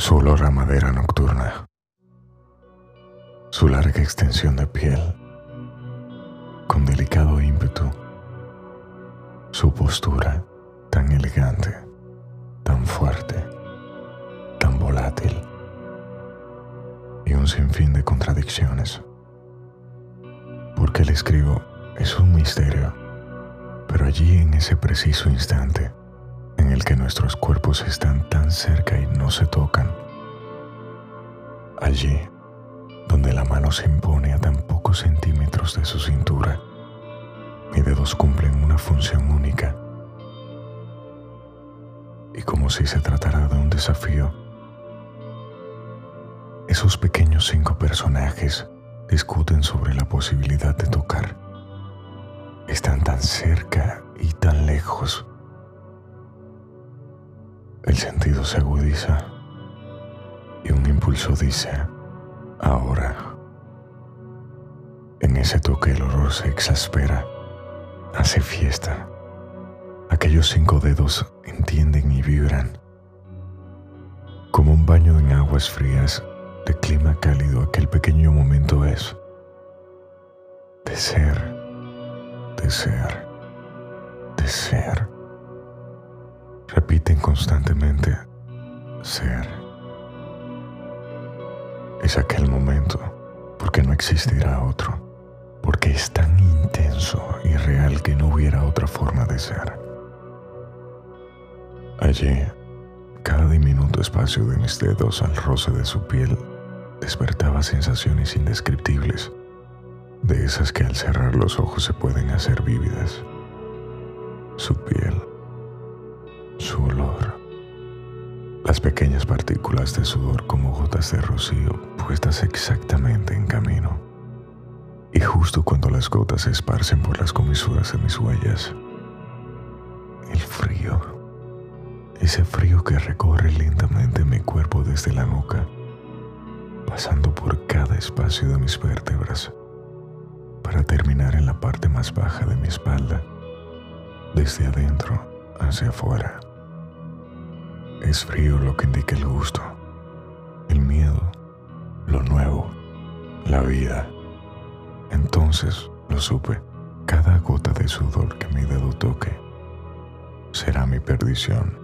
su olor a madera nocturna, su larga extensión de piel, con delicado ímpetu, su postura tan elegante, tan fuerte, tan volátil y un sinfín de contradicciones. Porque el escribo es un misterio, pero allí en ese preciso instante, en el que nuestros cuerpos están tan cerca y no se tocan. Allí, donde la mano se impone a tan pocos centímetros de su cintura, mis dedos cumplen una función única. Y como si se tratara de un desafío, esos pequeños cinco personajes discuten sobre la posibilidad de tocar. Están tan cerca y tan lejos el sentido se agudiza impulso dice, ahora. En ese toque el olor se exaspera, hace fiesta. Aquellos cinco dedos entienden y vibran. Como un baño en aguas frías de clima cálido aquel pequeño momento es. De ser, de ser, de ser repiten constantemente ser. Es aquel momento porque no existirá otro, porque es tan intenso y real que no hubiera otra forma de ser. Allí, cada diminuto espacio de mis dedos al roce de su piel despertaba sensaciones indescriptibles, de esas que al cerrar los ojos se pueden hacer vívidas. Su piel, su olor, las pequeñas partículas de sudor como gotas de rocío puestas exactamente en camino. Y justo cuando las gotas se esparcen por las comisuras de mis huellas, el frío, ese frío que recorre lentamente mi cuerpo desde la nuca, pasando por cada espacio de mis vértebras, para terminar en la parte más baja de mi espalda, desde adentro hacia afuera. Es frío lo que indica el gusto, la vida. Entonces lo supe, cada gota de sudor que mi dedo toque será mi perdición.